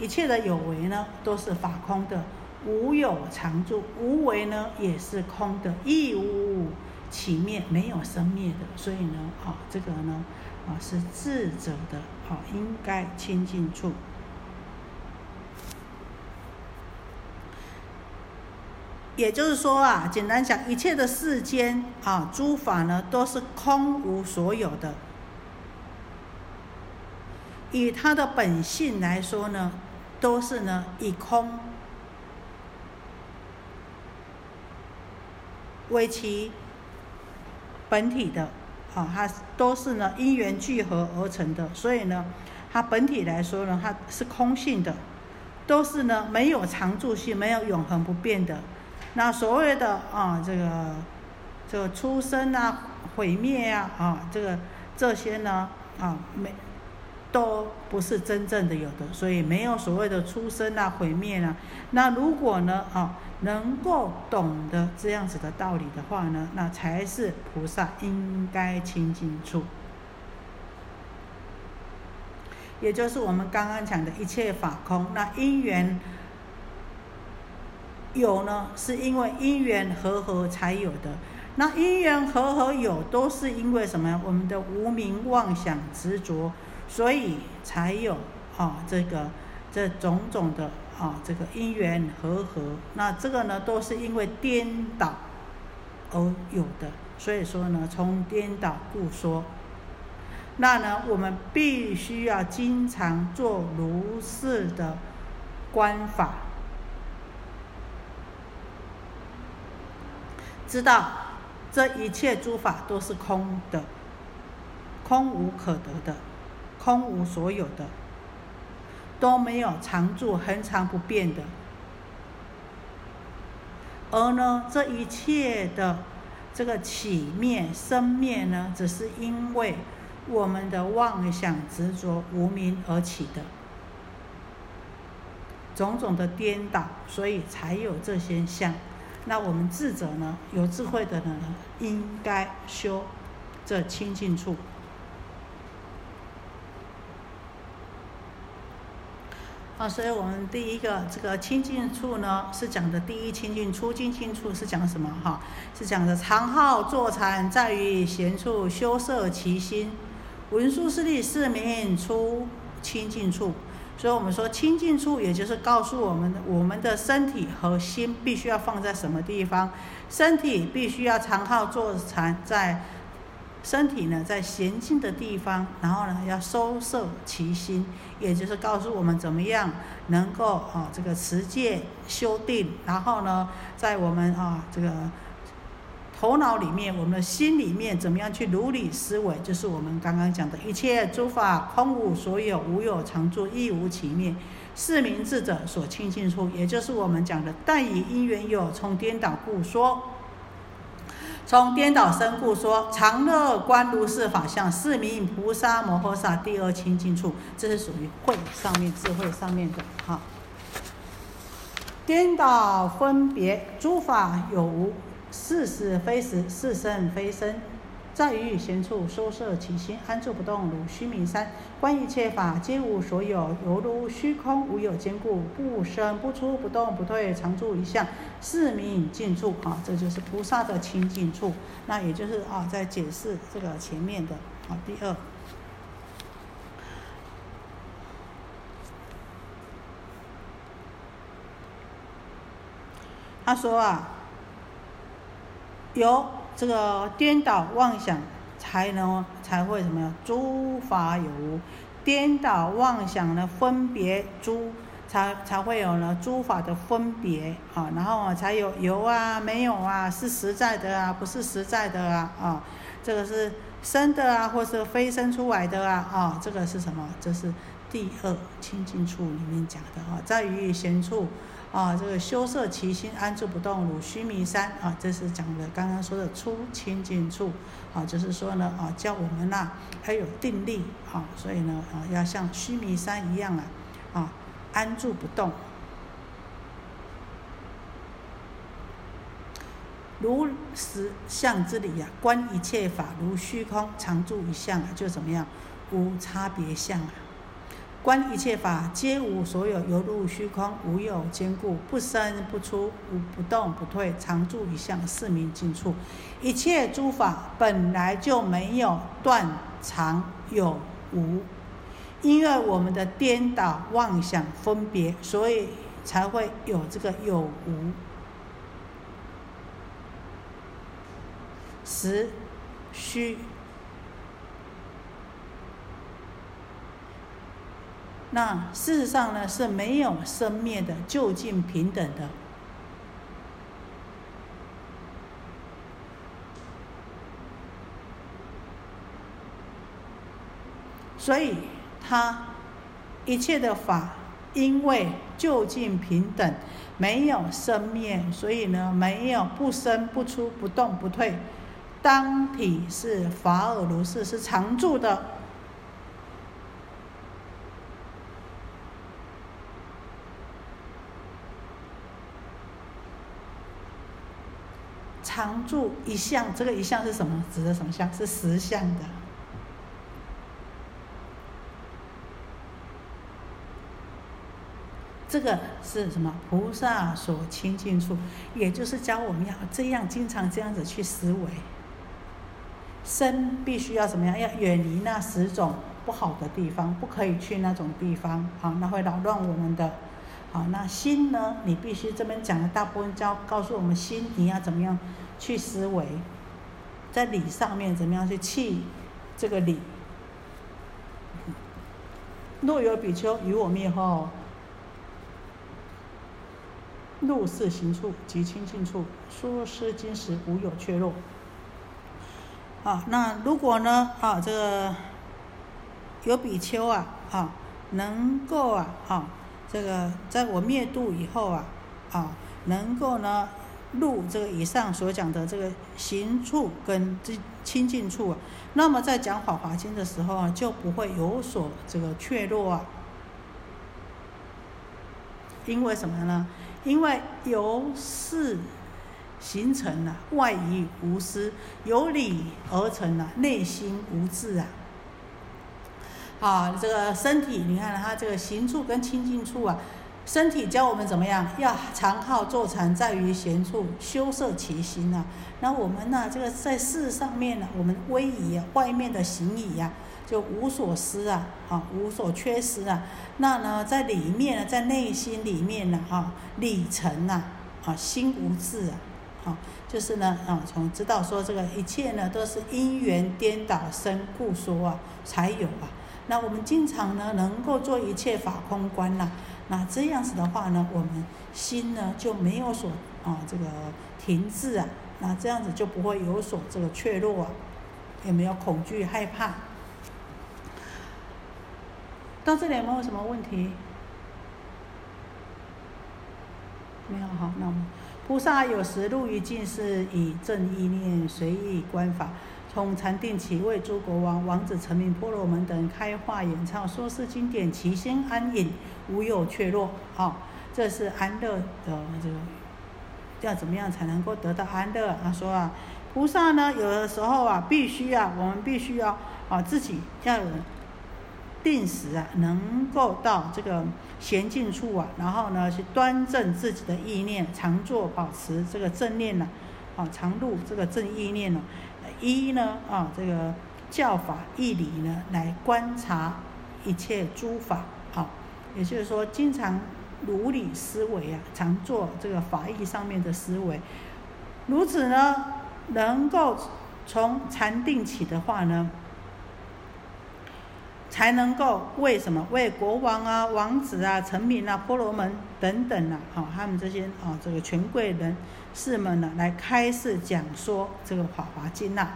一切的有为呢，都是法空的，无有常住；无为呢，也是空的，亦无起灭，没有生灭的。所以呢，啊，这个呢，啊，是智者的啊，应该亲近处。也就是说啊，简单讲，一切的世间啊，诸法呢，都是空无所有的。以它的本性来说呢。都是呢以空为其本体的，啊，它都是呢因缘聚合而成的，所以呢，它本体来说呢，它是空性的，都是呢没有常住性、没有永恒不变的。那所谓的啊这个这个出生啊、毁灭啊啊这个这些呢啊没。都不是真正的有的，所以没有所谓的出生啊、毁灭啊。那如果呢，啊，能够懂得这样子的道理的话呢，那才是菩萨应该亲近处。也就是我们刚刚讲的一切法空，那因缘有呢，是因为因缘和合才有的。那因缘和合有，都是因为什么？我们的无名妄想执着。所以才有啊，这个这种种的啊，这个因缘和合，那这个呢，都是因为颠倒而有的。所以说呢，从颠倒故说，那呢，我们必须要经常做如是的观法，知道这一切诸法都是空的，空无可得的。空无所有的，都没有常住、恒常不变的。而呢，这一切的这个起灭、生灭呢，只是因为我们的妄想执着、无明而起的种种的颠倒，所以才有这些相。那我们智者呢，有智慧的人呢，应该修这清净处。啊，所以我们第一个这个清净处呢，是讲的第一清净出清净处是讲什么？哈，是讲的长号坐禅在于闲处修摄其心，文殊师利是名出清净处。所以我们说清净处，也就是告诉我们，我们的身体和心必须要放在什么地方？身体必须要长号坐禅在。身体呢，在娴静的地方，然后呢，要收摄其心，也就是告诉我们怎么样能够啊，这个持戒修定，然后呢，在我们啊这个头脑里面，我们的心里面怎么样去如理思维，就是我们刚刚讲的一切诸法空无所有，无有常住，亦无其灭，是名智者所清净处，也就是我们讲的但以因缘有，从颠倒故说。从颠倒生故说常乐观如是法相，是名菩萨摩诃萨第二清净处。这是属于慧上面智慧上面的哈。颠倒分别诸法有无，是是非实，是生非生。在于闲处收摄其心，安住不动，如须弥山。观一切法皆无所有，犹如虚空无有坚固，不生不出，不动不退，常住一相，是名静处。啊，这就是菩萨的清净处。那也就是啊，在解释这个前面的啊，第二，他说啊，有。这个颠倒妄想才能才会什么呀？诸法有无，颠倒妄想呢？分别诸才才会有呢？诸法的分别啊，然后才有有啊，没有啊，是实在的啊，不是实在的啊啊，这个是生的啊，或是非生出来的啊啊，这个是什么？这是第二清净处里面讲的啊，在于闲处。啊，这个修摄其心，安住不动，如须弥山啊，这是讲的刚刚说的出清净处啊，就是说呢啊，叫我们呐还有定力啊，所以呢啊，要像须弥山一样啊啊，安住不动，如实相之理呀，观一切法如虚空，常住一相啊，就怎么样，无差别相啊。观一切法皆无所有，犹如虚空，无有坚固，不生不出，无不动不退，常住一相，四明尽处。一切诸法本来就没有断常有无，因为我们的颠倒妄想分别，所以才会有这个有无。实虚。那事实上呢是没有生灭的，就近平等的，所以他一切的法，因为就近平等，没有生灭，所以呢没有不生不出不动不退，当体是法尔如是，是常住的。常住一相，这个一相是什么？指的什么相？是实相的。这个是什么？菩萨所亲近处，也就是教我们要这样，经常这样子去思维。身必须要怎么样？要远离那十种不好的地方，不可以去那种地方，好，那会扰乱我们的。好，那心呢？你必须这边讲的大部分教告诉我们，心你要怎么样？去思维，在理上面怎么样去弃这个理？若有比丘与我灭后，入世行处及清净处，说施金石无有缺落。啊，那如果呢？啊，这个有比丘啊，啊，能够啊，啊，这个在我灭度以后啊，啊，能够呢？入这个以上所讲的这个行处跟这清净处啊，那么在讲《法华经》的时候啊，就不会有所这个怯弱啊。因为什么呢？因为由是形成了外衣无私，由理而成了内心无智啊。啊，这个身体，你看它这个行处跟清净处啊。身体教我们怎么样？要常好坐禅，在于闲处修摄其心啊。那我们呢？这个在事上面呢，我们威仪啊，外面的行仪呀，就无所失啊，啊，无所缺失啊。那呢，在里面呢，在内心里面呢，哈，理成呐，啊，心无智啊，啊，就是呢，啊，从知道说这个一切呢，都是因缘颠倒生故说啊，才有啊。那我们经常呢，能够做一切法空观呐。那这样子的话呢，我们心呢就没有所啊这个停滞啊，那这样子就不会有所这个怯弱啊，也没有恐惧害怕。到这里有没有什么问题？没有好，那我们菩萨有时入于境是以正意念随意观法。从禅定起，为诸国王、王子、臣民、婆罗门等开化演唱说是经典，其心安隐，无有怯弱。好，这是安乐的这个，要怎么样才能够得到安乐？他说啊，菩萨呢，有的时候啊，必须啊，我们必须要啊，自己要定时啊，能够到这个闲静处啊，然后呢，去端正自己的意念，常做保持这个正念呢，啊，常入这个正意念呢。一呢啊，这个教法义理呢，来观察一切诸法，好，也就是说，经常如理思维啊，常做这个法义上面的思维，如此呢，能够从禅定起的话呢，才能够为什么？为国王啊、王子啊、臣民啊、婆罗门等等啊，好，他们这些啊，这个权贵人。士们呢，来开示讲说这个《法华经》呐。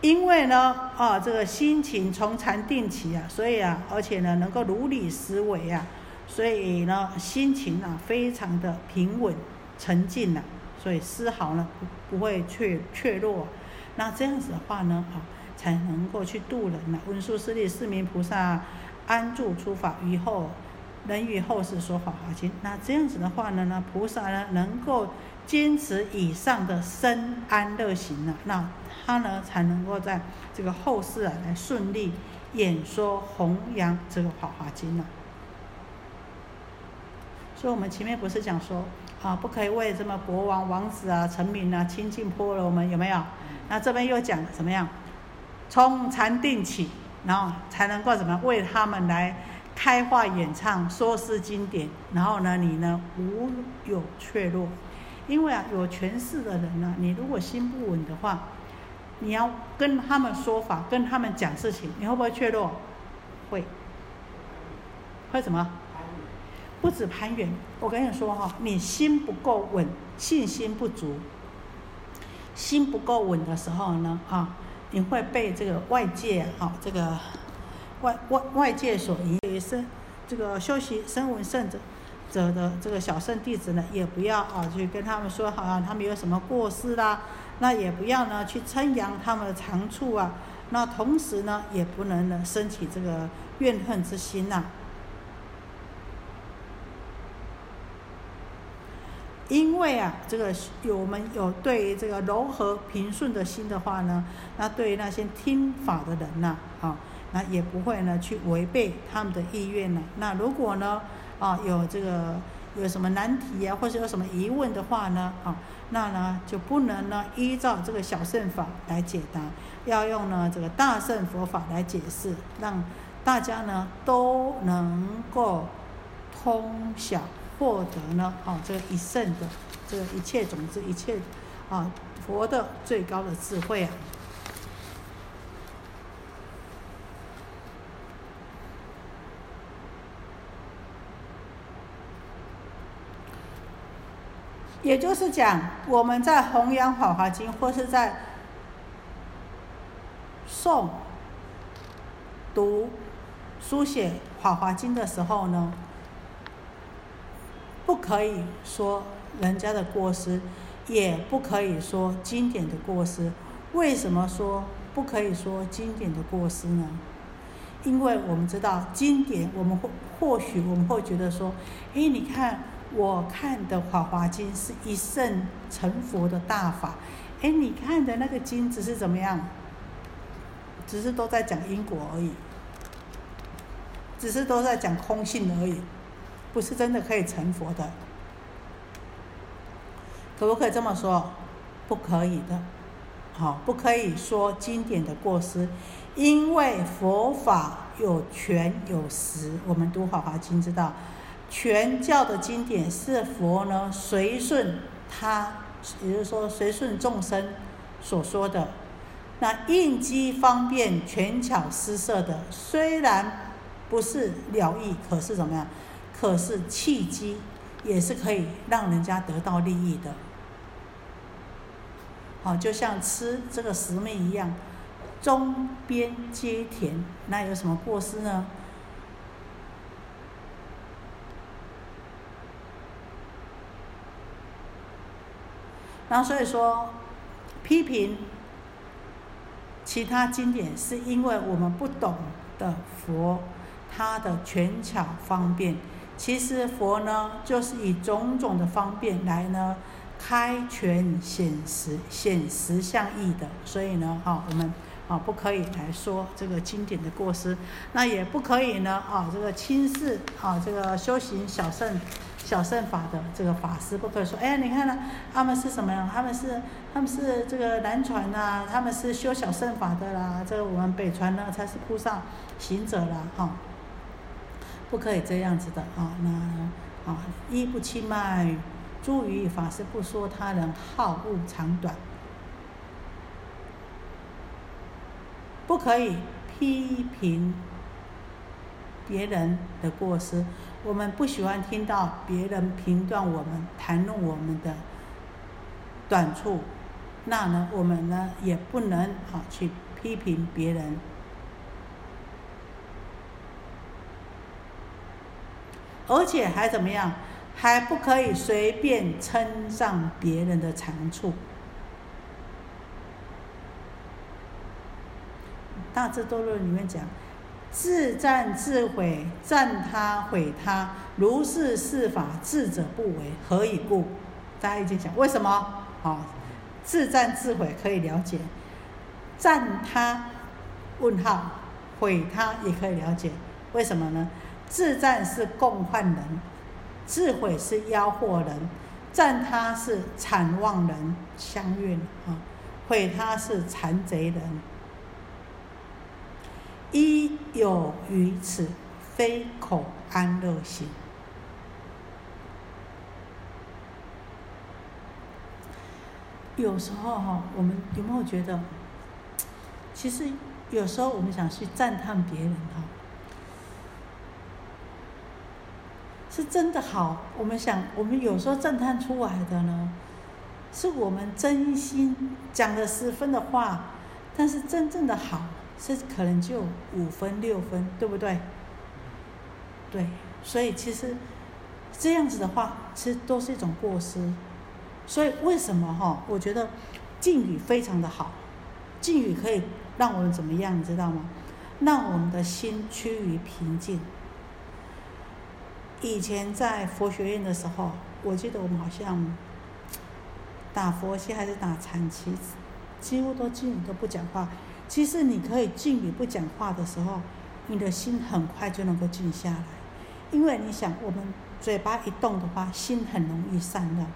因为呢，啊，这个心情从禅定起啊，所以啊，而且呢，能够如理思维啊，所以呢，心情啊，非常的平稳沉静呐，所以丝毫呢不不会怯怯弱。那这样子的话呢，啊，才能够去度人呐。文殊师利四名菩萨安住诸法于后。能与后世说法华经，那这样子的话呢，那菩萨呢能够坚持以上的生安乐行呢，那他呢才能够在这个后世啊来顺利演说弘扬这个《法华经》呢。所以我们前面不是讲说啊，不可以为什么国王、王子啊、臣民啊亲近婆罗门有没有？那这边又讲怎么样？从禅定起，然后才能够怎么为他们来开化演唱说诗经典，然后呢，你呢无有怯弱，因为啊有权势的人呢，你如果心不稳的话，你要跟他们说法，跟他们讲事情，你会不会怯弱？会，会什么？不止攀援，我跟你说哈，你心不够稳，信心不足，心不够稳的时候呢，啊，你会被这个外界啊，这个外外外界所影响。生这个修习声闻圣者者的这个小圣弟子呢，也不要啊去跟他们说好像他们有什么过失啦，那也不要呢去称扬他们的长处啊，那同时呢，也不能呢升起这个怨恨之心呐。因为啊，这个有我们有对于这个柔和平顺的心的话呢，那对于那些听法的人呐，啊，那也不会呢去违背他们的意愿呢。那如果呢，啊，有这个有什么难题啊，或者有什么疑问的话呢，啊，那呢就不能呢依照这个小圣法来解答，要用呢这个大圣佛法来解释，让大家呢都能够通晓。获得呢，啊，这个一圣的，这个一切种子，一切，啊，佛的最高的智慧啊，也就是讲，我们在弘扬《法华经》或是在诵、读、书写《法华经》的时候呢。不可以说人家的过失，也不可以说经典的过失。为什么说不可以说经典的过失呢？因为我们知道经典，我们或或许我们会觉得说，哎，你看我看的《法华经》是一圣成佛的大法，哎，你看的那个经只是怎么样？只是都在讲因果而已，只是都在讲空性而已。不是真的可以成佛的，可不可以这么说？不可以的，好，不可以说经典的过失，因为佛法有权有实。我们读《法华经》知道，全教的经典是佛呢随顺他，也就是说随顺众生所说的。那应机方便、权巧施设的，虽然不是了义，可是怎么样？可是契机也是可以让人家得到利益的，好，就像吃这个食蜜一样，中边皆甜，那有什么过失呢？然后所以说，批评其他经典，是因为我们不懂的佛，他的权巧方便。其实佛呢，就是以种种的方便来呢，开权显实、显实相义的。所以呢，哈，我们啊不可以来说这个经典的过失，那也不可以呢，啊，这个轻视啊这个修行小圣、小圣法的这个法师，不可以说，哎，你看呢，他们是什么呀？他们是他们是这个南传呐，他们是修小圣法的啦，这个我们北传呢才是菩萨行者啦，哈。不可以这样子的啊！那啊，一不轻慢，诸于法师不说他人好恶长短，不可以批评别人的过失。我们不喜欢听到别人评断我们、谈论我们的短处，那呢，我们呢也不能啊去批评别人。而且还怎么样？还不可以随便称赞别人的长处。大智多论里面讲，自赞自毁，赞他毁他，如是是法，智者不为，何以故？大家已经讲为什么？啊，自赞自毁可以了解，赞他？问号，毁他也可以了解，为什么呢？自赞是共患人，自毁是妖惑人，赞他是惨望人相运啊，毁他是残贼人。一有于此，非口安乐心。有时候哈，我们有没有觉得，其实有时候我们想去赞叹别人哈，是真的好。我们想，我们有时候赞叹出来的呢，是我们真心讲的十分的话，但是真正的好是可能就五分六分，对不对？对，所以其实这样子的话，其实都是一种过失。所以为什么哈？我觉得敬语非常的好，敬语可以让我们怎么样，你知道吗？让我们的心趋于平静。以前在佛学院的时候，我记得我们好像打佛七还是打禅七，几乎都敬语都不讲话。其实你可以静语不讲话的时候，你的心很快就能够静下来，因为你想，我们嘴巴一动的话，心很容易散乱。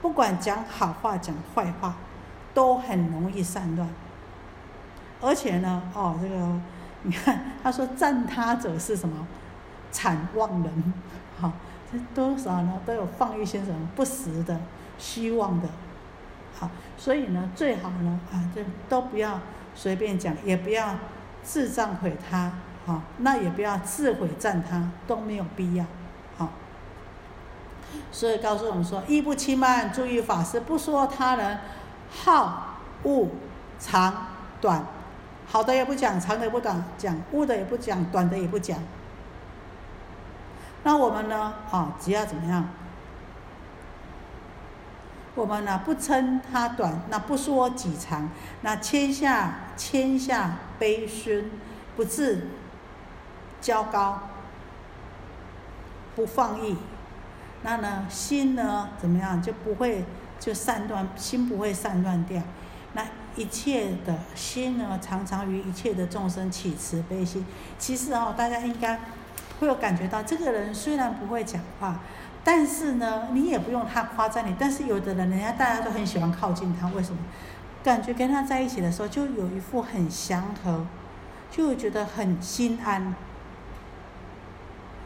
不管讲好话讲坏话，都很容易散乱。而且呢，哦，这个你看，他说赞他者是什么？惨妄人，好，这多少呢？都有放一些什么不实的、虚妄的，好，所以呢，最好呢，啊，就都不要随便讲，也不要自赞毁他，好，那也不要自毁赞他，都没有必要。所以告诉我们说，一不轻慢，注意法师不说他人好恶长短，好的也不讲，长的也不讲，讲恶的也不讲，短的也不讲。那我们呢？啊，只要怎么样？我们呢不称他短，那不说己长，那谦下谦下卑尊，不自骄高，不放逸。那呢，心呢怎么样就不会就散乱，心不会散乱掉。那一切的心呢，常常与一切的众生起慈悲心。其实哦，大家应该会有感觉到，这个人虽然不会讲话，但是呢，你也不用他夸赞你。但是有的人，人家大家都很喜欢靠近他，为什么？感觉跟他在一起的时候，就有一副很祥和，就觉得很心安。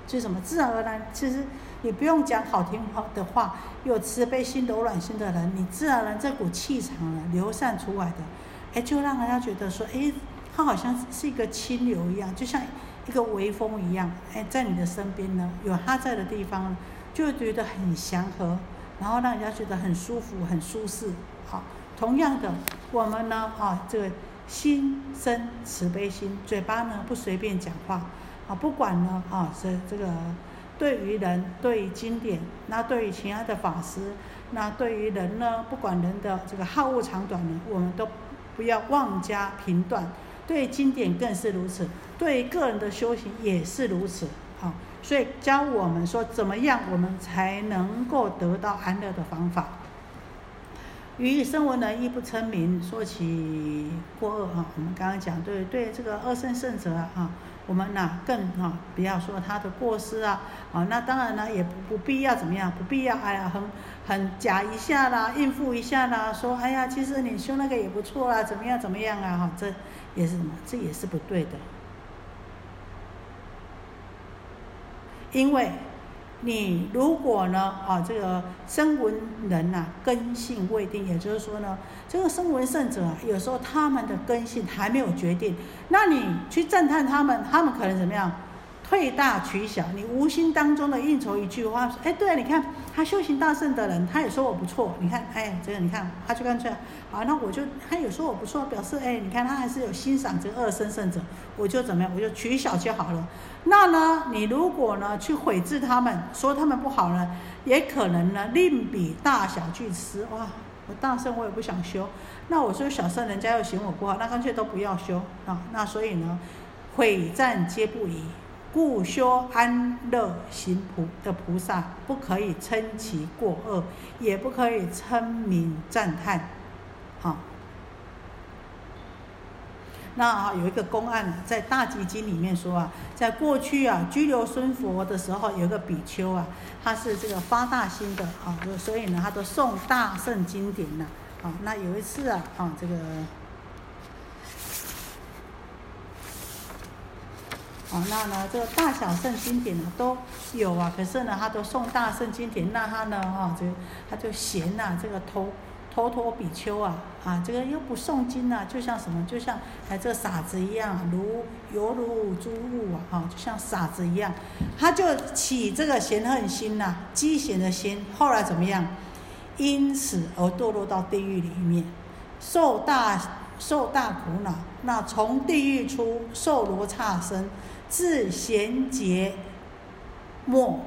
就什么？自然而然，其实。你不用讲好听话的话，有慈悲心、柔软心的人，你自然而然这股气场呢流散出来的，哎，就让人家觉得说，哎，他好像是一个清流一样，就像一个微风一样，哎，在你的身边呢，有他在的地方，就觉得很祥和，然后让人家觉得很舒服、很舒适。好，同样的，我们呢，啊，这个心生慈悲心，嘴巴呢不随便讲话，啊，不管呢，啊，这这个。对于人，对于经典，那对于其他的法师，那对于人呢？不管人的这个好恶长短呢，我们都不要妄加评断。对经典更是如此，对个人的修行也是如此。好，所以教我们说，怎么样我们才能够得到安乐的方法？于生闻人亦不称名，说起过恶啊。我们刚刚讲，对对，这个恶圣圣者啊。我们呢更哈不要说他的过失啊，啊那当然呢也不不必要怎么样，不必要哎呀很很假一下啦，应付一下啦，说哎呀其实你修那个也不错啊，怎么样怎么样啊哈，这也是什么？这也是不对的，因为。你如果呢啊，这个声闻人呐根性未定，也就是说呢，这个声闻圣者啊，有时候他们的根性还没有决定，那你去赞叹他们，他们可能怎么样？退大取小，你无心当中的应酬一句话，说，哎，对，你看他修行大圣的人，他也说我不错，你看，哎，这个你看，他就干脆，好，那我就他有说我不错，表示，哎，你看他还是有欣赏这个二生圣者，我就怎么样，我就取小就好了。那呢，你如果呢去毁制他们，说他们不好呢，也可能呢另比大小俱失。哇，我大圣我也不想修，那我说小圣人家又嫌我不好，那干脆都不要修啊。那所以呢，毁赞皆不宜。故修安乐行菩的菩萨，不可以称其过恶，也不可以称名赞叹。好，那有一个公案，在《大集经》里面说啊，在过去啊，拘留孙佛的时候，有个比丘啊，他是这个发大心的啊，所以呢，他都诵大圣经典呢。啊，那有一次啊，啊，这个，那呢，这个大小圣经典呢都有啊，可是呢，他都诵大圣经典，那他呢，哈，就他就嫌呐，这个头。头陀比丘啊，啊，这个又不诵经呐，就像什么，就像哎这个傻子一样，如犹如诸物啊，哈，就像傻子一样，他就起这个嫌恨心呐，积嫌的心，后来怎么样？因此而堕落到地狱里面，受大受大苦恼。那从地狱出受罗刹身，至贤劫末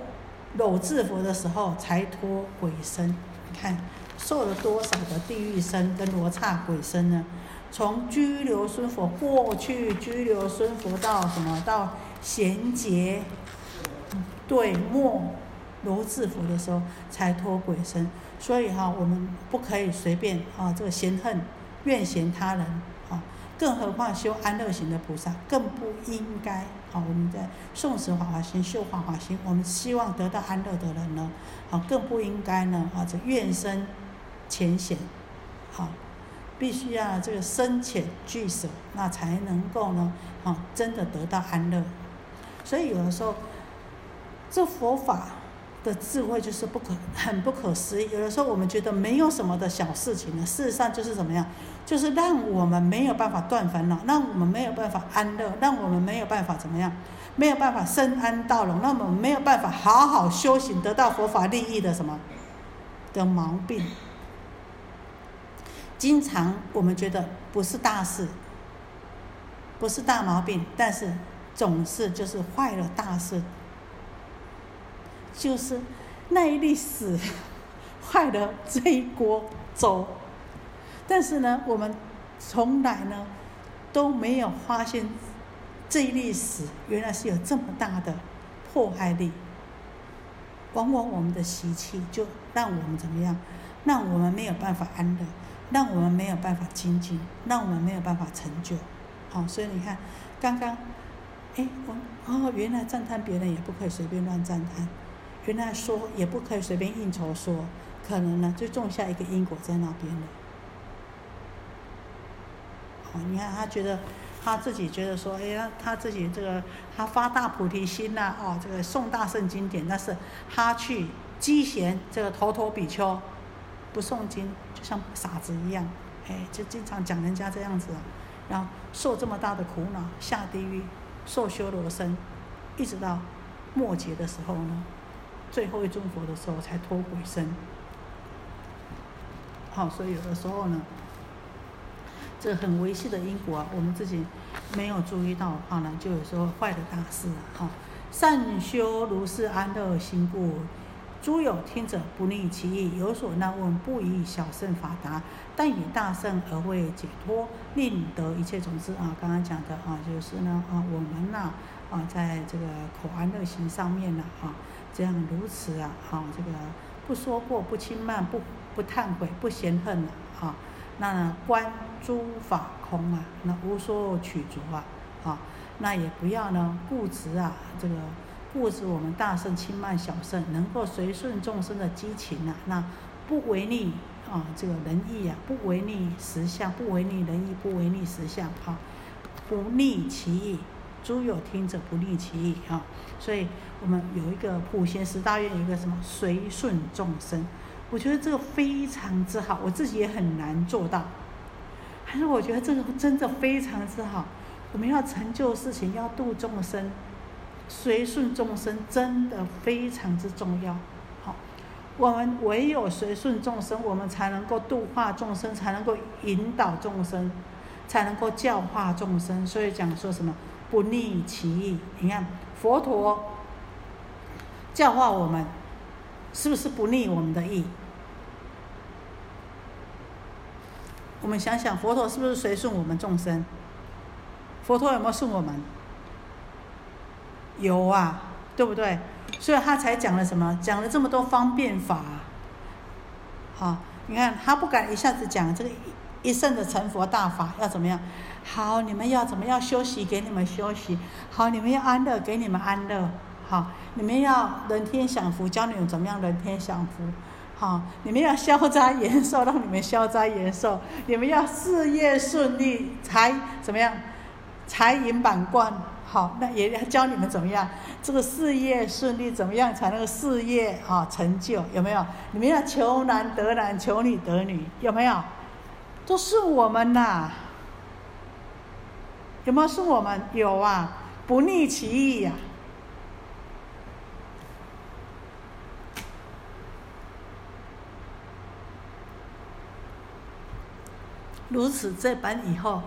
裸智佛的时候，才脱鬼身。你看。受了多少的地狱身跟罗刹鬼身呢？从拘留孙佛过去拘留孙佛到什么？到贤劫对末罗智佛的时候才脱鬼身。所以哈，我们不可以随便啊，这个嫌恨怨嫌他人啊，更何况修安乐行的菩萨更不应该好。我们在诵持法华心、修法华心，我们希望得到安乐的人呢，啊，更不应该呢啊，这怨深。浅显，好，必须要这个深浅俱舍，那才能够呢，啊，真的得到安乐。所以有的时候，这佛法的智慧就是不可 很不可思议。有的时候我们觉得没有什么的小事情呢，事实上就是怎么样，就是让我们没有办法断烦恼，让我们没有办法安乐，让我们没有办法怎么样，没有办法深安道容，让我们没有办法好好修行，得到佛法利益的什么的毛病。经常我们觉得不是大事，不是大毛病，但是总是就是坏了大事，就是那一粒屎 坏了这一锅粥。但是呢，我们从来呢都没有发现这一粒屎原来是有这么大的破坏力。往往我们的习气就让我们怎么样，让我们没有办法安乐。让我们没有办法精进，让我们没有办法成就，好，所以你看，刚刚，哎，我哦，原来赞叹别人也不可以随便乱赞叹，跟他说也不可以随便应酬说，可能呢就种下一个因果在那边了。好，你看他觉得他自己觉得说，哎呀，他自己这个他发大菩提心呐，哦，这个诵大圣经典，但是他去积嫌这个头陀比丘。不诵经，就像傻子一样，哎，就经常讲人家这样子，然后受这么大的苦恼，下地狱，受修罗身，一直到末劫的时候呢，最后一尊佛的时候才脱鬼身。好，所以有的时候呢，这很维系的因果啊，我们自己没有注意到的话呢，就有时候坏的大事啊。哈，善修如是安乐心故。诸有听者不逆其意，有所难问，不以小圣法达，但以大圣而为解脱，令得一切种子啊！刚刚讲的啊，就是呢啊，我们呐啊，在这个口安乐行上面呢啊，这样如此啊好，这个不说过，不轻慢，不不忏悔，不嫌恨啊，那观诸法空啊，那无所取着啊啊，那也不要呢固执啊这个。固执我们大圣轻慢小圣，能够随顺众生的激情啊，那不违逆啊这个仁义啊，不违逆实相，不违逆仁义，不违逆实相啊，不逆其意。诸有听者不逆其意啊，所以我们有一个普贤十大愿，有一个什么随顺众生，我觉得这个非常之好，我自己也很难做到，还是我觉得这个真的非常之好。我们要成就事情，要度众生。随顺众生真的非常之重要，好，我们唯有随顺众生，我们才能够度化众生，才能够引导众生，才能够教化众生。所以讲说什么不逆其意。你看佛陀教化我们，是不是不逆我们的意？我们想想，佛陀是不是随顺我们众生？佛陀有没有顺我们？有啊，对不对？所以他才讲了什么？讲了这么多方便法。好，你看他不敢一下子讲这个一生的成佛大法要怎么样？好，你们要怎么样休息？给你们休息。好，你们要安乐，给你们安乐。好，你们要人天享福，教你们怎么样人天享福。好，你们要消灾延寿，让你们消灾延寿。你们要事业顺利，财怎么样？财银满贯。好，那也要教你们怎么样，这个事业顺利，怎么样才能事业啊成就？有没有？你们要求男得男，求女得女，有没有？都是我们呐，有没有是我们？有啊，不逆其意呀。如此这般以后。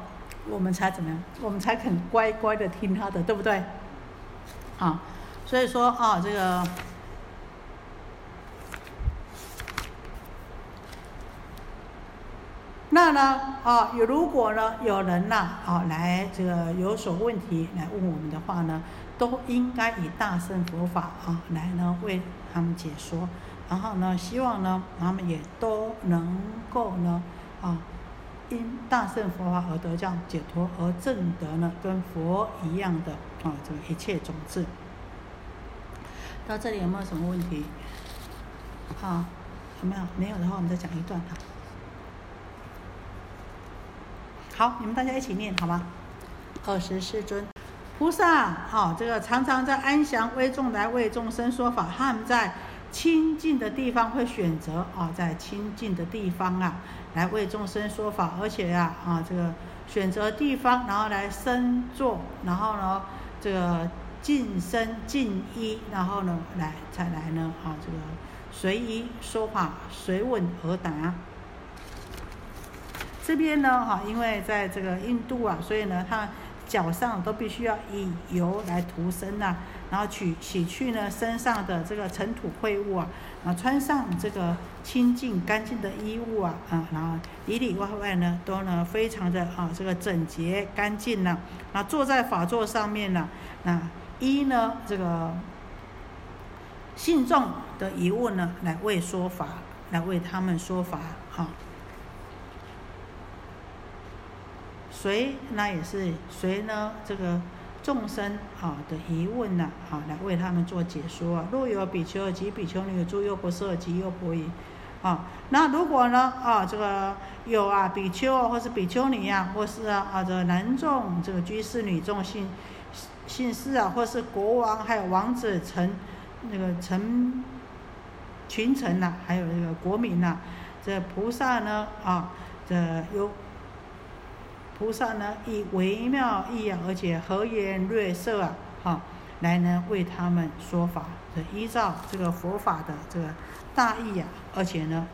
我们才怎么样？我们才肯乖乖的听他的，对不对？啊，所以说啊，这个，那呢啊，有如果呢有人呐啊来这个有所问题来问我们的话呢，都应该以大乘佛法啊来呢为他们解说，然后呢希望呢他们也都能够呢啊。因大圣佛法而得教解脱而证得呢，跟佛一样的啊，这个一切种子。到这里有没有什么问题？好，有没有？没有的话，我们再讲一段啊。好，你们大家一起念好吗？二十世尊，菩萨啊，这个常常在安详危重来为众生说法，他们在清净的地方会选择啊，在清净的地方啊。来为众生说法，而且呀，啊，这个选择地方，然后来生坐，然后呢，这个净身净衣，然后呢，来才来呢，啊，这个随意说法，随问而答。这边呢，哈，因为在这个印度啊，所以呢，他脚上都必须要以油来涂身呐，然后取洗去呢身上的这个尘土秽物啊。啊，穿上这个清净干净的衣物啊，啊，然后里里外外呢，都呢非常的啊，这个整洁干净呢。啊，坐在法座上面呢，那一呢，这个信众的疑问呢，来为说法，来为他们说法，哈。谁那也是谁呢？这个。众生啊的疑问呐，啊来为他们做解说啊。若有比丘及比丘尼，诸优婆塞及优婆夷，啊，那如果呢啊这个有啊比丘或是比丘尼啊，或是啊啊这个男众这个居士女众姓姓氏啊，或是国王还有王子臣那个臣群臣呐，还有那个国民呐，这菩萨呢啊这有。菩萨呢，以微妙义啊，而且和颜悦色啊，哈，来呢为他们说法，依照这个佛法的这个大义啊，而且呢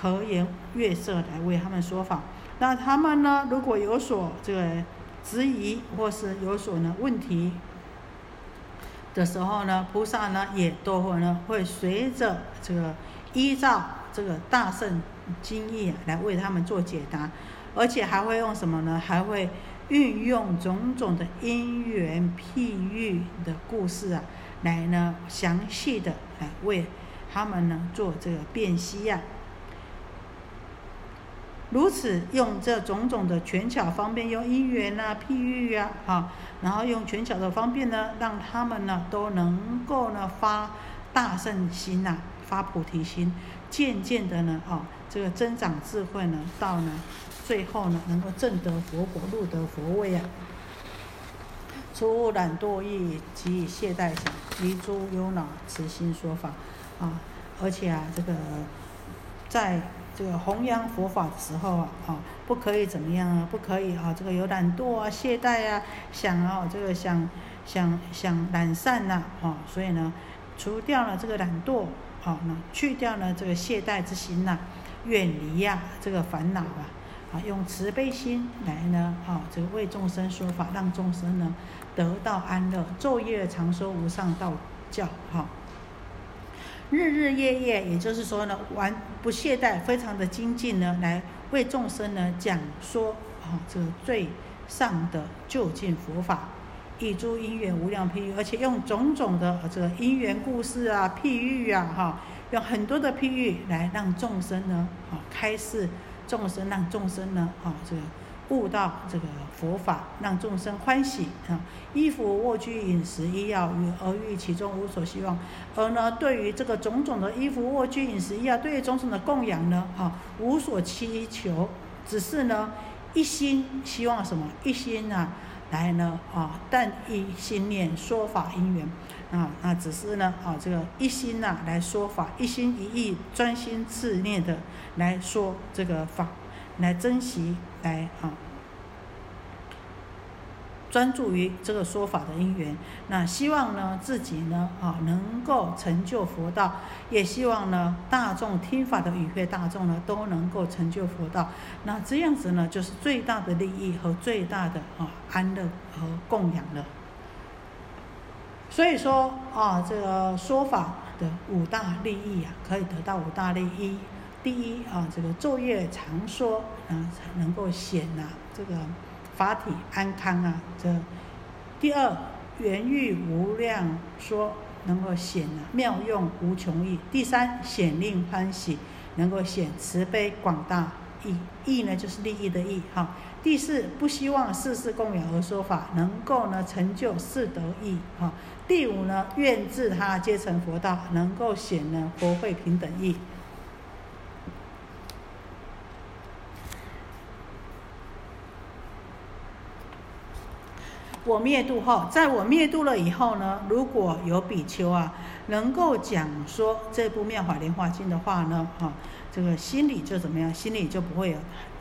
和颜悦色来为他们说法。那他们呢，如果有所这个质疑或是有所呢问题的时候呢，菩萨呢也都会呢会随着这个依照这个大圣经义啊，来为他们做解答。而且还会用什么呢？还会运用种种的因缘譬喻的故事啊，来呢详细的来为他们呢做这个辨析呀。如此用这种种的权巧方便，用因缘啊譬喻啊，哈，然后用权巧的方便呢，让他们呢都能够呢发大圣心呐，发菩提心，渐渐的呢，哦，这个增长智慧呢，到呢。最后呢，能够证得佛果，入得佛位啊！出懒惰意及懈怠想，离诸忧恼，慈心说法啊！而且啊，这个在这个弘扬佛法的时候啊，啊，不可以怎么样啊？不可以啊！这个有懒惰啊、懈怠啊，想啊，这个想想想懒散呐，啊，所以呢，除掉了这个懒惰，啊，那去掉了这个懈怠之心呐，远离呀这个烦恼啊！用慈悲心来呢，啊，这个为众生说法，让众生呢得到安乐，昼夜常说无上道教，哈，日日夜夜，也就是说呢，完不懈怠，非常的精进呢，来为众生呢讲说啊，这个最上的究竟佛法，以诸因缘无量譬喻，而且用种种的这个因缘故事啊、譬喻啊，哈，用很多的譬喻来让众生呢，啊，开示。众生，让众生呢，啊，这个悟到这个佛法，让众生欢喜啊。衣服、卧具、饮食、医药与而欲其中无所希望。而呢，对于这个种种的衣服、卧具、饮食、医药，对于种种的供养呢，啊，无所祈求，只是呢，一心希望什么？一心啊。来呢啊，但一心念说法因缘啊，那只是呢啊，这个一心呐来说法，一心一意专心致念的来说这个法，来珍惜来啊。专注于这个说法的因缘，那希望呢自己呢啊能够成就佛道，也希望呢大众听法的与会大众呢都能够成就佛道，那这样子呢就是最大的利益和最大的啊安乐和供养了。所以说啊这个说法的五大利益啊，可以得到五大利益。第一啊这个昼夜常说啊才能够显啊这个。法体安康啊，这第二圆欲无量说能够显啊妙用无穷意。第三显令欢喜，能够显慈悲广大意意呢就是利益的意哈。第四不希望世事供养而说法，能够呢成就四德意哈。第五呢愿自他皆成佛道，能够显呢佛慧平等意。我灭度后，在我灭度了以后呢，如果有比丘啊，能够讲说这部《妙法莲华经》的话呢，哈，这个心里就怎么样？心里就不会有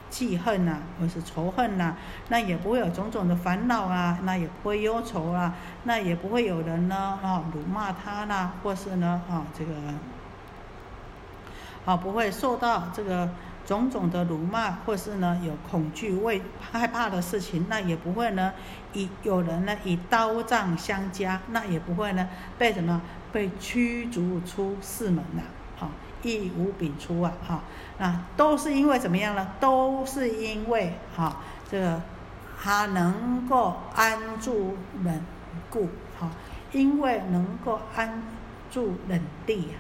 记恨呐，或是仇恨呐，那也不会有种种的烦恼啊，那也不会忧愁啊，那也不会有人呢，啊，辱骂他啦，或是呢，啊，这个，啊，不会受到这个。种种的辱骂，或是呢有恐惧、畏害怕的事情，那也不会呢以有人呢以刀杖相加，那也不会呢被什么被驱逐出寺门呐，啊，亦无丙出啊，哈，那都是因为怎么样呢？都是因为哈这个他能够安住冷故，哈，因为能够安住冷地啊，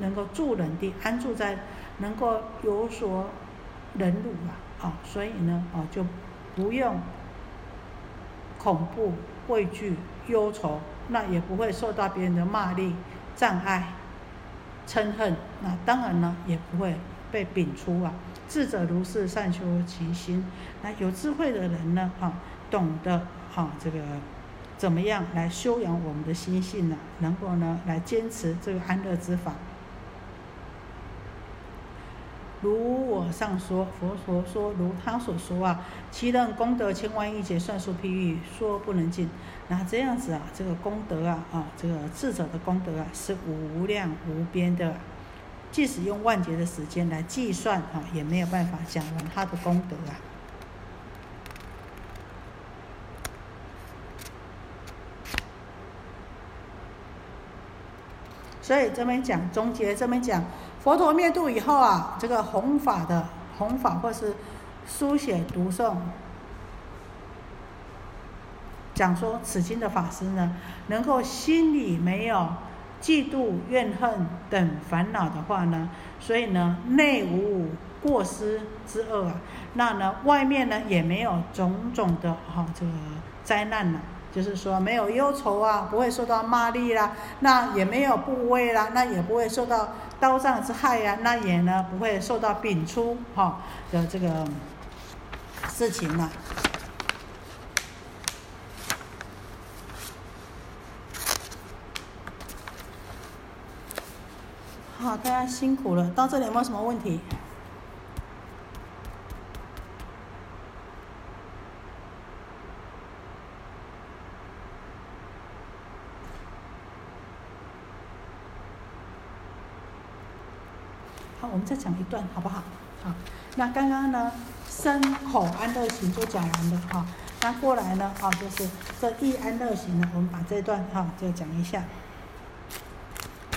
能够住冷地，安住在。能够有所忍辱啊，啊，所以呢，啊，就不用恐怖、畏惧、忧愁，那也不会受到别人的骂力、障碍、嗔恨，那当然呢，也不会被摒出啊。智者如是，善修其心。那有智慧的人呢，啊，懂得啊，这个怎么样来修养我们的心性呢？能够呢，来坚持这个安乐之法。如我上说，佛陀说，如他所说啊，其等功德千万亿劫，算数譬喻，说不能尽。那这样子啊，这个功德啊，啊，这个智者的功德啊，是无量无边的，即使用万劫的时间来计算啊，也没有办法讲完他的功德啊。所以这边讲，总结这边讲。佛陀灭度以后啊，这个弘法的弘法或是书写读诵，讲说此经的法师呢，能够心里没有嫉妒、怨恨等烦恼的话呢，所以呢内无过失之恶啊，那呢外面呢也没有种种的哈这个灾难了。就是说没有忧愁啊，不会受到骂力啦，那也没有部位啦，那也不会受到刀杖之害呀，那也呢不会受到丙出哈的这个事情了。好，大家辛苦了，到这里有没有什么问题？好，我们再讲一段，好不好？好，那刚刚呢，身口安乐行就讲完了哈。那过来呢，啊，就是这一安乐行呢，我们把这段哈就讲一下。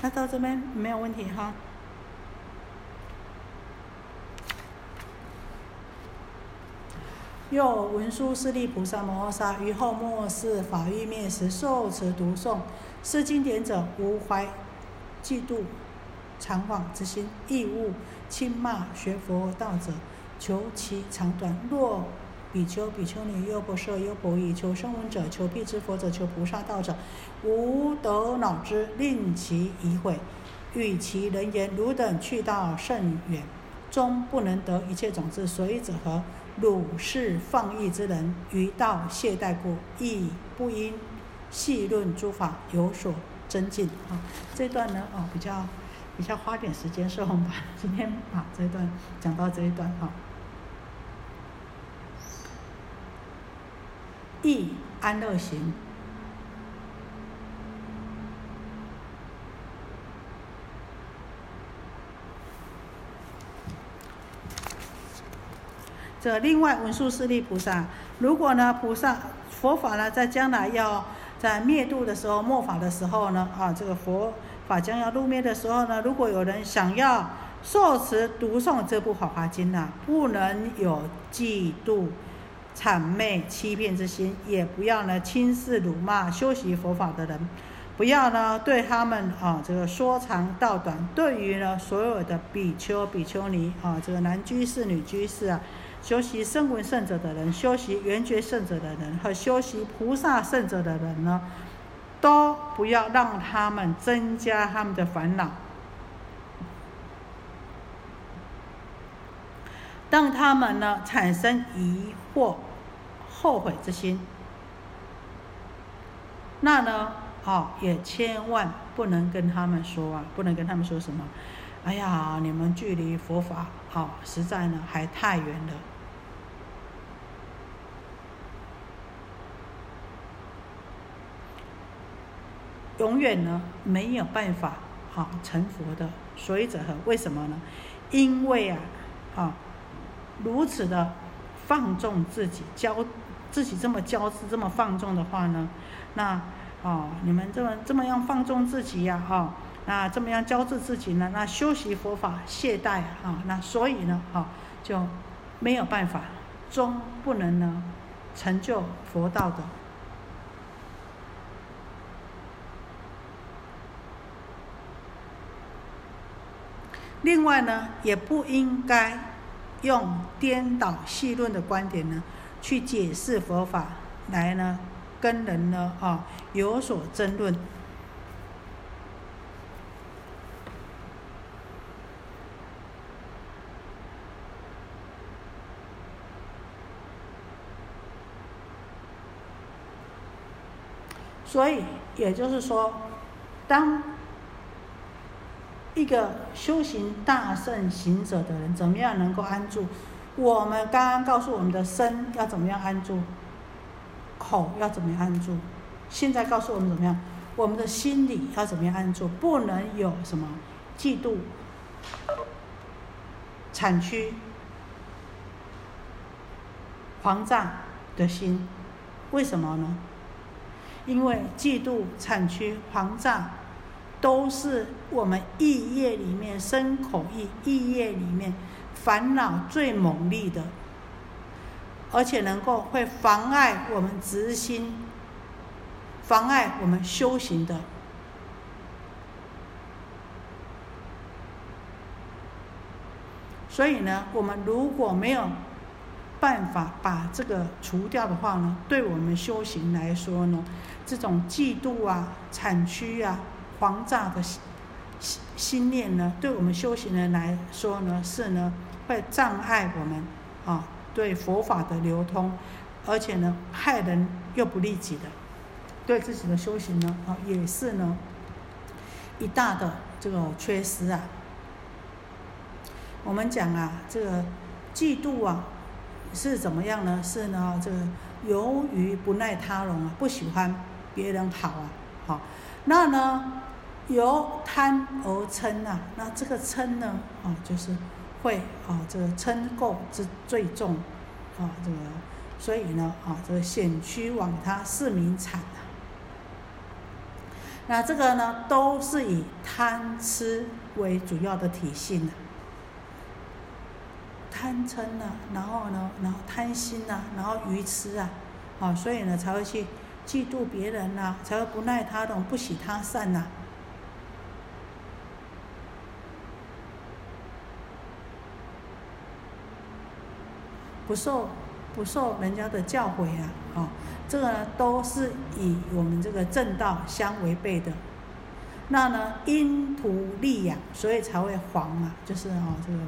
那到这边没有问题哈。又文殊师利菩萨摩诃萨于后末世法欲灭时受持读诵，是经典者无怀嫉妒。常往之心，义务轻骂学佛道者，求其长短。若比丘、比丘尼、优婆塞、优婆夷，求声闻者，求辟支佛者，求菩萨道者，无得恼之，令其疑悔。与其人言：汝等去道甚远，终不能得一切种子，所以者何？汝是放逸之人，于道懈怠故，亦不应细论诸法，有所增进。啊，这段呢，哦，比较比较花点时间，所以我们今天把这段讲到这一段，哈。易安乐行，这另外文殊师利菩萨，如果呢菩萨佛法呢在将来要在灭度的时候末法的时候呢啊这个佛法将要入灭的时候呢，如果有人想要受持读诵这部《法华经》呐，不能有嫉妒。谄媚欺骗之心，也不要呢轻视辱骂修习佛法的人，不要呢对他们啊这个说长道短。对于呢所有的比丘、比丘尼啊，这个男居士、女居士啊，修习声闻圣者的人，修习缘觉圣者的人和修习菩萨圣者的人呢，都不要让他们增加他们的烦恼。让他们呢产生疑惑、后悔之心，那呢，哦，也千万不能跟他们说啊，不能跟他们说什么，哎呀，你们距离佛法，哦，实在呢还太远了，永远呢没有办法，好成佛的。所以者何？为什么呢？因为啊，啊。如此的放纵自己，骄自己这么骄自，这么放纵的话呢，那哦，你们这么这么样放纵自己呀，哈，那这么样骄自自己呢？那修习佛法懈怠啊，那所以呢，哈，就没有办法，终不能呢成就佛道的。另外呢，也不应该。用颠倒细论的观点呢，去解释佛法，来呢跟人呢啊有所争论。所以也就是说，当一个修行大圣行者的人，怎么样能够安住？我们刚刚告诉我们的身要怎么样安住，口要怎么样安住？现在告诉我们怎么样？我们的心理要怎么样安住？不能有什么嫉妒、产区、狂躁的心。为什么呢？因为嫉妒、产区、狂躁。都是我们意业里面身口意意业里面烦恼最猛烈的，而且能够会妨碍我们执心、妨碍我们修行的。所以呢，我们如果没有办法把这个除掉的话呢，对我们修行来说呢，这种嫉妒啊、产区啊。狂躁的心心心念呢，对我们修行人来说呢，是呢会障碍我们啊对佛法的流通，而且呢害人又不利己的，对自己的修行呢啊也是呢一大的这个缺失啊。我们讲啊，这个嫉妒啊是怎么样呢？是呢这个由于不耐他容啊，不喜欢别人好啊，好那呢？由贪而嗔呐，那这个嗔呢，啊，就是会啊，这个嗔垢之最重，啊，这个，所以呢，啊，这个险区往他是名惨呐。那这个呢，都是以贪吃为主要的体性呐，贪嗔呐，然后呢，然后贪心呐，然后愚痴啊，啊，所以呢，才会去嫉妒别人呐，才会不耐他容，不喜他善呐。不受不受人家的教诲啊，哦，这个呢都是以我们这个正道相违背的。那呢，因图利养，所以才会黄啊，就是哦这个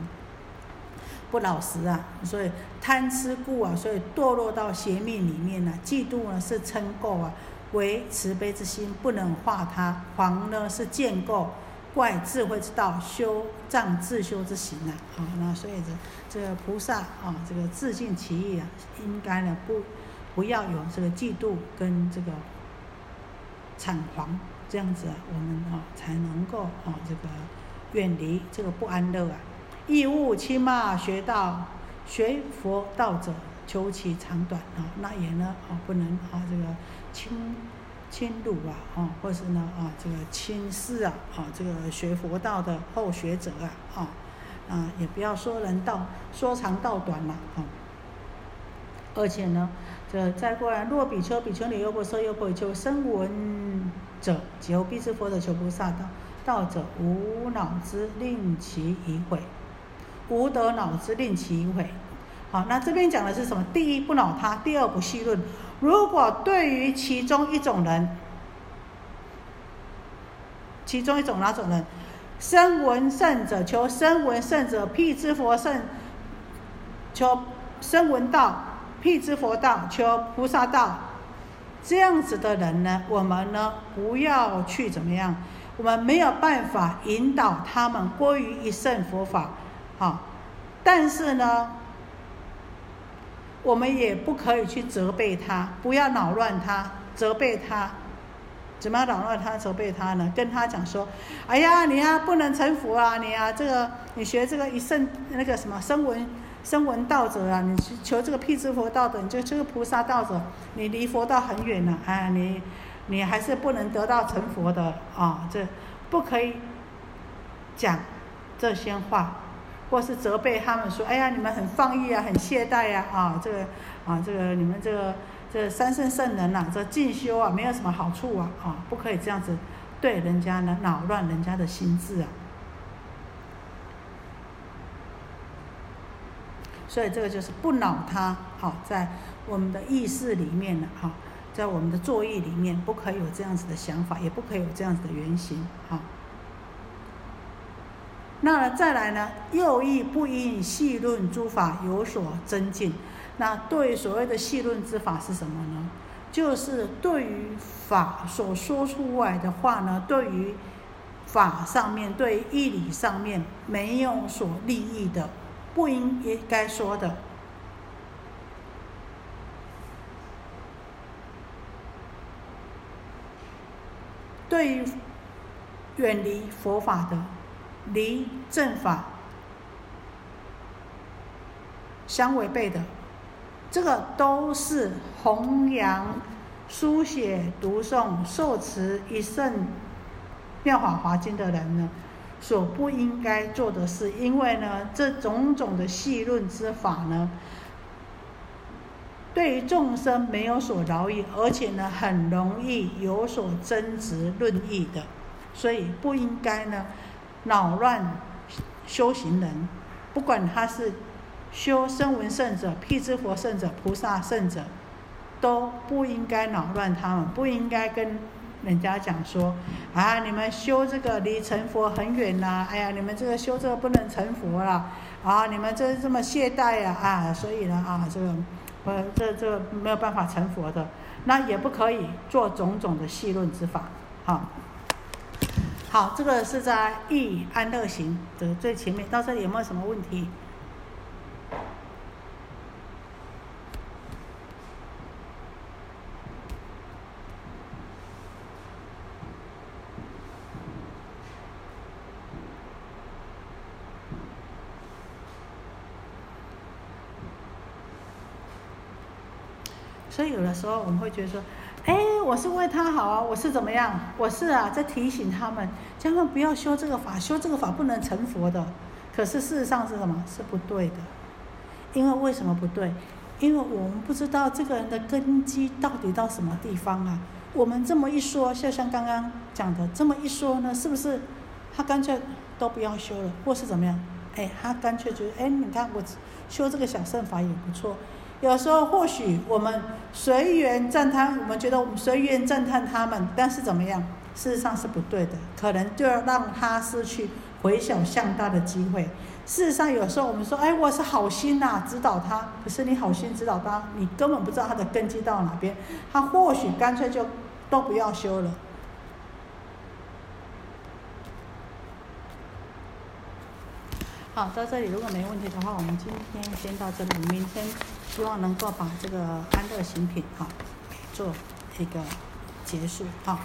不老实啊，所以贪吃故啊，所以堕落到邪命里面呢。嫉妒呢是嗔垢啊，为慈悲之心不能化它。黄呢是见垢。怪智慧之道，修障自修之行啊！好，那所以这这个菩萨啊，这个自尽其意啊，应该呢不不要有这个嫉妒跟这个产黄这样子啊，我们啊才能够啊这个远离这个不安乐啊。义务轻骂学道学佛道者，求其长短啊，那也呢啊不能啊这个轻。轻辱啊，啊，或是呢，啊，这个轻视啊，啊，这个学佛道的后学者啊，啊，啊，也不要说人道，说长道短了，啊，而且呢，这再过来，若比丘、比丘尼、优婆塞、优婆夷、求声闻者，求必之佛者，求菩萨道道者，无脑之令其已毁，无得脑之令其已毁。好，那这边讲的是什么？第一不恼他，第二不细论。如果对于其中一种人，其中一种哪种人，声闻圣者求声闻圣者辟之佛圣，求声闻道辟之佛道求菩萨道，这样子的人呢，我们呢不要去怎么样，我们没有办法引导他们归于一圣佛法，好，但是呢。我们也不可以去责备他，不要扰乱他，责备他，怎么扰乱他、责备他呢？跟他讲说：“哎呀，你呀不能成佛啊，你啊这个你学这个一圣那个什么声闻声闻道者啊，你求这个辟支佛道的，你就这个菩萨道者，你离佛道很远了，哎，你你还是不能得到成佛的啊，这不可以讲这些话。”或是责备他们说：“哎呀，你们很放逸啊，很懈怠呀，啊，这个啊，这个你们这个这三圣圣人呐，这进修啊，没有什么好处啊，啊，不可以这样子对人家呢，扰乱人家的心智啊。所以这个就是不恼他，好，在我们的意识里面呢，哈，在我们的作意里面，不可以有这样子的想法，也不可以有这样子的原型，哈。”那再来呢？又亦不应细论诸法有所增进。那对所谓的细论之法是什么呢？就是对于法所说出来的话呢，对于法上面、对义理上面没有所利益的，不应该说的。对于远离佛法的。离正法相违背的，这个都是弘扬、书写、读诵、受持一圣妙法华经的人呢，所不应该做的事。因为呢，这种种的细论之法呢，对于众生没有所饶益，而且呢，很容易有所争执论议的，所以不应该呢。扰乱修行人，不管他是修声闻圣者、辟支佛圣者、菩萨圣者，都不应该扰乱他们，不应该跟人家讲说：啊，你们修这个离成佛很远呐！哎呀，你们这个修这个不能成佛了啊！你们这这么懈怠呀啊！所以呢啊，这个呃，这这没有办法成佛的，那也不可以做种种的细论之法，好。好，这个是在易安乐行的最前面，到这里有没有什么问题？所以有的时候我们会觉得说。我是为他好啊！我是怎么样？我是啊，在提醒他们，千万不要修这个法，修这个法不能成佛的。可是事实上是什么？是不对的。因为为什么不对？因为我们不知道这个人的根基到底到什么地方啊。我们这么一说，就像刚刚讲的这么一说呢，是不是他干脆都不要修了，或是怎么样？哎，他干脆觉得，哎，你看我修这个小圣法也不错。有时候或许我们随缘赞叹，我们觉得我们随缘赞叹他们，但是怎么样？事实上是不对的，可能就要让他失去回小向大的机会。事实上，有时候我们说，哎，我是好心呐，指导他。可是你好心指导他，你根本不知道他的根基到哪边，他或许干脆就都不要修了。好，到这里如果没问题的话，我们今天先到这里，明天希望能够把这个安乐行品哈做一个结束哈。